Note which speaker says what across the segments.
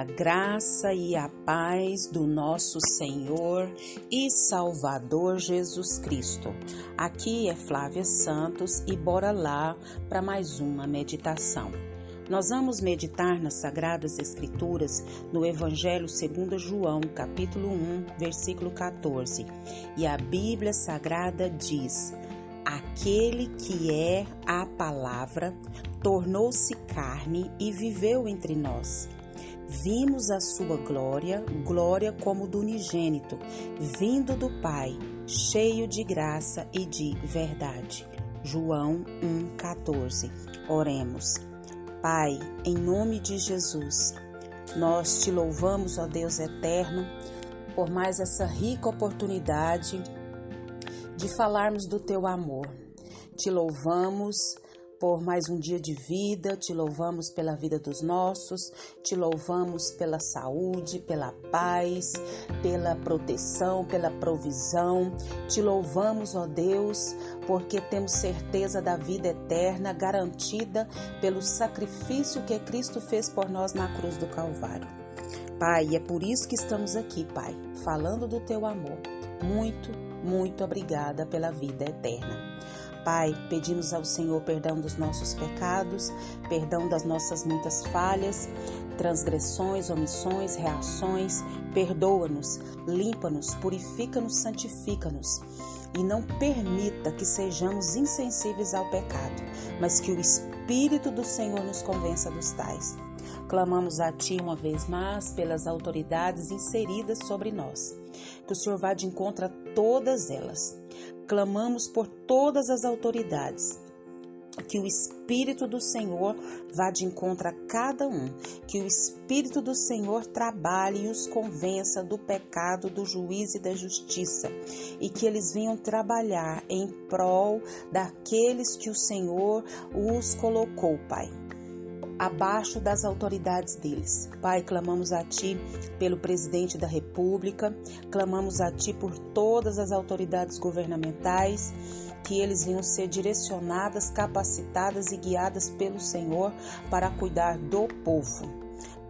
Speaker 1: A graça e a paz do nosso Senhor e Salvador Jesus Cristo. Aqui é Flávia Santos e bora lá para mais uma meditação. Nós vamos meditar nas Sagradas Escrituras no Evangelho segundo João, capítulo 1, versículo 14. E a Bíblia Sagrada diz: Aquele que é a palavra tornou-se carne e viveu entre nós Vimos a sua glória, glória como do unigênito, vindo do Pai, cheio de graça e de verdade. João 1,14. Oremos. Pai, em nome de Jesus, nós te louvamos, ó Deus eterno, por mais essa rica oportunidade de falarmos do teu amor. Te louvamos por mais um dia de vida, te louvamos pela vida dos nossos, te louvamos pela saúde, pela paz, pela proteção, pela provisão. Te louvamos, ó Deus, porque temos certeza da vida eterna garantida pelo sacrifício que Cristo fez por nós na cruz do Calvário. Pai, é por isso que estamos aqui, Pai, falando do teu amor. Muito, muito obrigada pela vida eterna. Pai, pedimos ao Senhor perdão dos nossos pecados, perdão das nossas muitas falhas, transgressões, omissões, reações. Perdoa-nos, limpa-nos, purifica-nos, santifica-nos. E não permita que sejamos insensíveis ao pecado, mas que o Espírito do Senhor nos convença dos tais. Clamamos a Ti uma vez mais pelas autoridades inseridas sobre nós. Que o Senhor vá de encontro a todas elas clamamos por todas as autoridades. Que o Espírito do Senhor vá de encontro a cada um, que o Espírito do Senhor trabalhe e os convença do pecado, do juízo e da justiça, e que eles venham trabalhar em prol daqueles que o Senhor os colocou, Pai abaixo das autoridades deles. Pai, clamamos a Ti pelo presidente da República, clamamos a Ti por todas as autoridades governamentais, que eles venham ser direcionadas, capacitadas e guiadas pelo Senhor para cuidar do povo.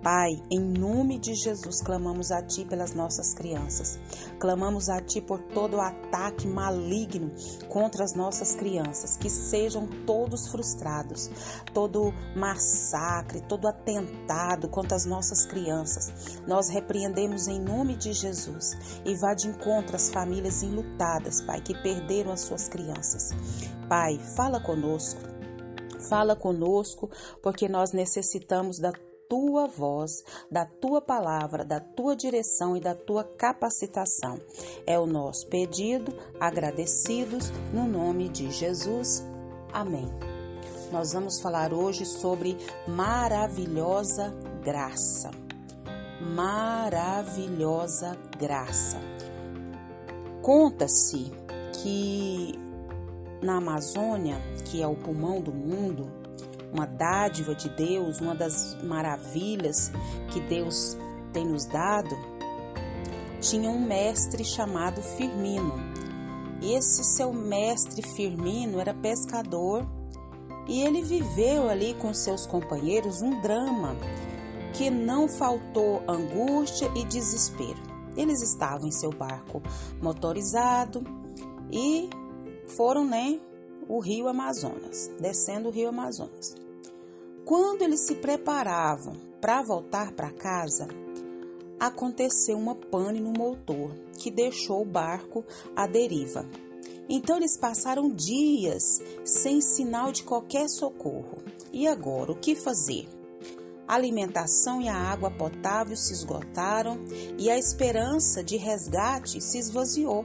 Speaker 1: Pai, em nome de Jesus, clamamos a Ti pelas nossas crianças. Clamamos a Ti por todo o ataque maligno contra as nossas crianças, que sejam todos frustrados, todo massacre, todo atentado contra as nossas crianças. Nós repreendemos em nome de Jesus e vá de encontro às famílias enlutadas, Pai, que perderam as suas crianças. Pai, fala conosco. Fala conosco, porque nós necessitamos da tua voz, da tua palavra, da tua direção e da tua capacitação. É o nosso pedido, agradecidos no nome de Jesus. Amém. Nós vamos falar hoje sobre maravilhosa graça. Maravilhosa graça. Conta-se que na Amazônia, que é o pulmão do mundo, uma dádiva de Deus, uma das maravilhas que Deus tem nos dado, tinha um mestre chamado Firmino. Esse seu mestre Firmino era pescador e ele viveu ali com seus companheiros um drama que não faltou angústia e desespero. Eles estavam em seu barco motorizado e foram, né, o rio Amazonas, descendo o rio Amazonas. Quando eles se preparavam para voltar para casa, aconteceu uma pane no motor que deixou o barco à deriva. Então eles passaram dias sem sinal de qualquer socorro. E agora, o que fazer? A alimentação e a água potável se esgotaram e a esperança de resgate se esvaziou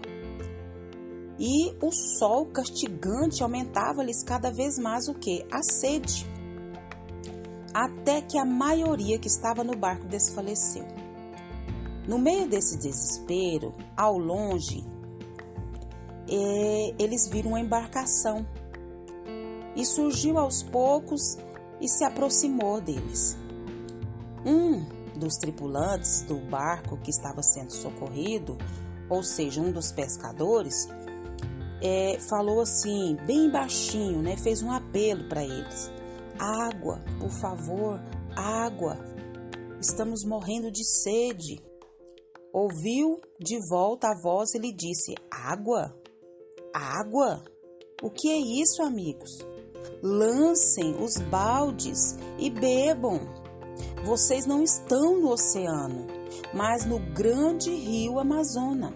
Speaker 1: e o sol castigante aumentava-lhes cada vez mais o que? A sede. Até que a maioria que estava no barco desfaleceu. No meio desse desespero, ao longe, é, eles viram uma embarcação e surgiu aos poucos e se aproximou deles. Um dos tripulantes do barco que estava sendo socorrido, ou seja, um dos pescadores, é, falou assim, bem baixinho, né? Fez um apelo para eles: água, por favor, água. estamos morrendo de sede. Ouviu de volta a voz e lhe disse: Água? Água? O que é isso, amigos? Lancem os baldes e bebam. Vocês não estão no oceano, mas no grande rio Amazonas.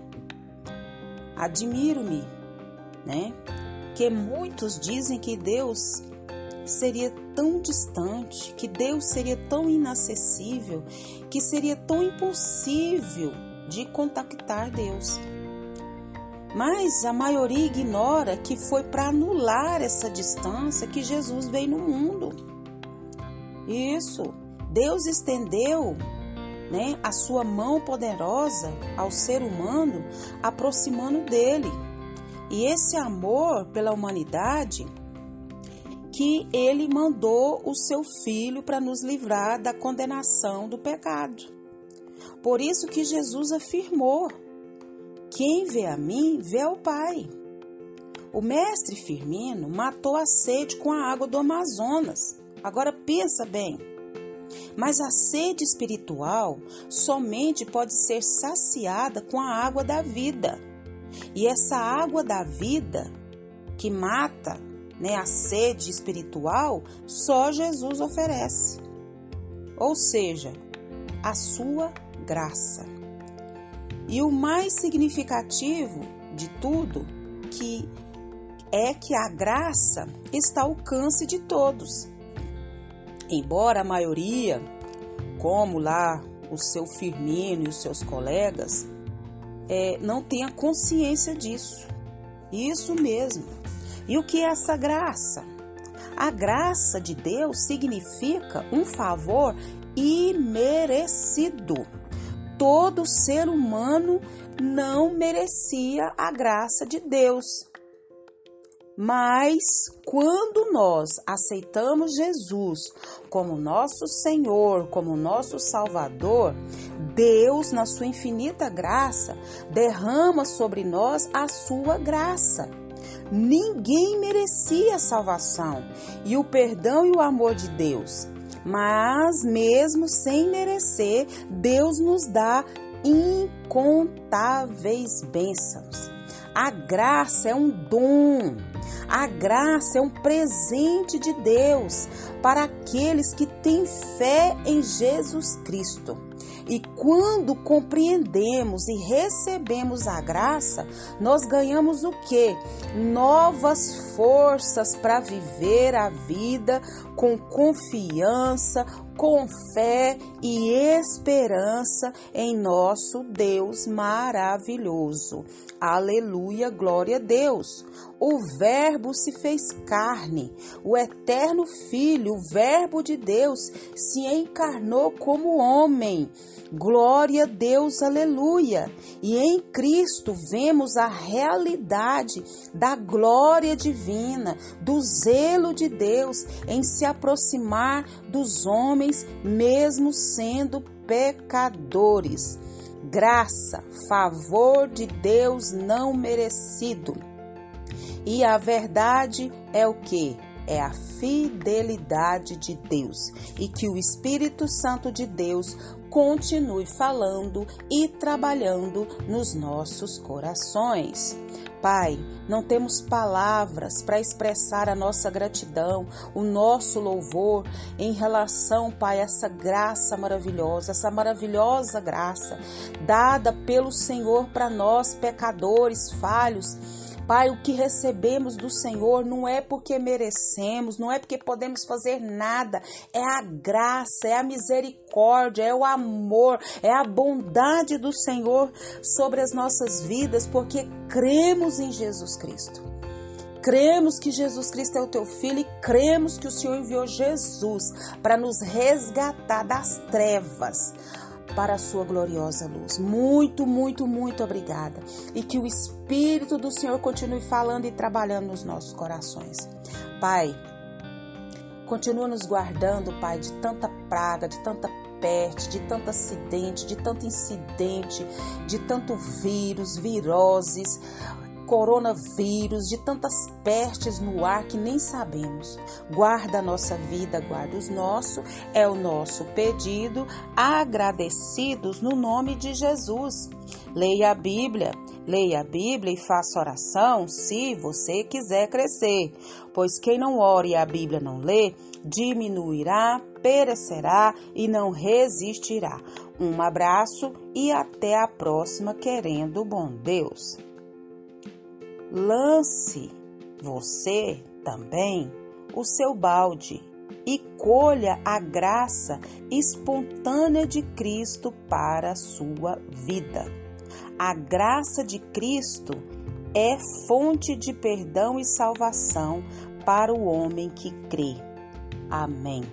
Speaker 1: Admiro-me, né? Que muitos dizem que Deus seria tão distante, que Deus seria tão inacessível, que seria tão impossível de contactar Deus. Mas a maioria ignora que foi para anular essa distância que Jesus veio no mundo. Isso, Deus estendeu né, a sua mão poderosa ao ser humano, aproximando dele. E esse amor pela humanidade que ele mandou o seu filho para nos livrar da condenação do pecado. Por isso que Jesus afirmou: Quem vê a mim, vê ao Pai. O mestre Firmino matou a sede com a água do Amazonas. Agora pensa bem. Mas a sede espiritual somente pode ser saciada com a água da vida. E essa água da vida que mata né, a sede espiritual, só Jesus oferece. Ou seja, a sua graça. E o mais significativo de tudo que é que a graça está ao alcance de todos. Embora a maioria, como lá o seu Firmino e os seus colegas, é, não tenha consciência disso. Isso mesmo. E o que é essa graça? A graça de Deus significa um favor imerecido. Todo ser humano não merecia a graça de Deus. Mas quando nós aceitamos Jesus como nosso Senhor, como nosso Salvador, Deus, na sua infinita graça, derrama sobre nós a sua graça. Ninguém merecia a salvação e o perdão e o amor de Deus. Mas, mesmo sem merecer, Deus nos dá incontáveis bênçãos. A graça é um dom, a graça é um presente de Deus para aqueles que têm fé em Jesus Cristo. E quando compreendemos e recebemos a graça, nós ganhamos o que? Novas forças para viver a vida com confiança, com fé e esperança em nosso Deus maravilhoso. Aleluia, glória a Deus. O Verbo se fez carne, o eterno Filho, o Verbo de Deus, se encarnou como homem. Glória a Deus, aleluia. E em Cristo vemos a realidade da glória divina, do zelo de Deus em se aproximar dos homens, mesmo sendo pecadores. Graça, favor de Deus não merecido. E a verdade é o que? É a fidelidade de Deus e que o Espírito Santo de Deus continue falando e trabalhando nos nossos corações. Pai, não temos palavras para expressar a nossa gratidão, o nosso louvor em relação, Pai, a essa graça maravilhosa, essa maravilhosa graça dada pelo Senhor para nós, pecadores, falhos Pai, o que recebemos do Senhor não é porque merecemos, não é porque podemos fazer nada, é a graça, é a misericórdia, é o amor, é a bondade do Senhor sobre as nossas vidas, porque cremos em Jesus Cristo. Cremos que Jesus Cristo é o teu filho e cremos que o Senhor enviou Jesus para nos resgatar das trevas para a sua gloriosa luz. Muito, muito, muito obrigada. E que o Espírito do Senhor continue falando e trabalhando nos nossos corações. Pai, continua nos guardando, Pai, de tanta praga, de tanta peste, de tanto acidente, de tanto incidente, de tanto vírus, viroses coronavírus, de tantas pestes no ar que nem sabemos. Guarda a nossa vida, guarda os nossos, é o nosso pedido, agradecidos no nome de Jesus. Leia a Bíblia, leia a Bíblia e faça oração se você quiser crescer, pois quem não ora e a Bíblia não lê, diminuirá, perecerá e não resistirá. Um abraço e até a próxima, querendo bom Deus. Lance você também o seu balde e colha a graça espontânea de Cristo para a sua vida. A graça de Cristo é fonte de perdão e salvação para o homem que crê. Amém.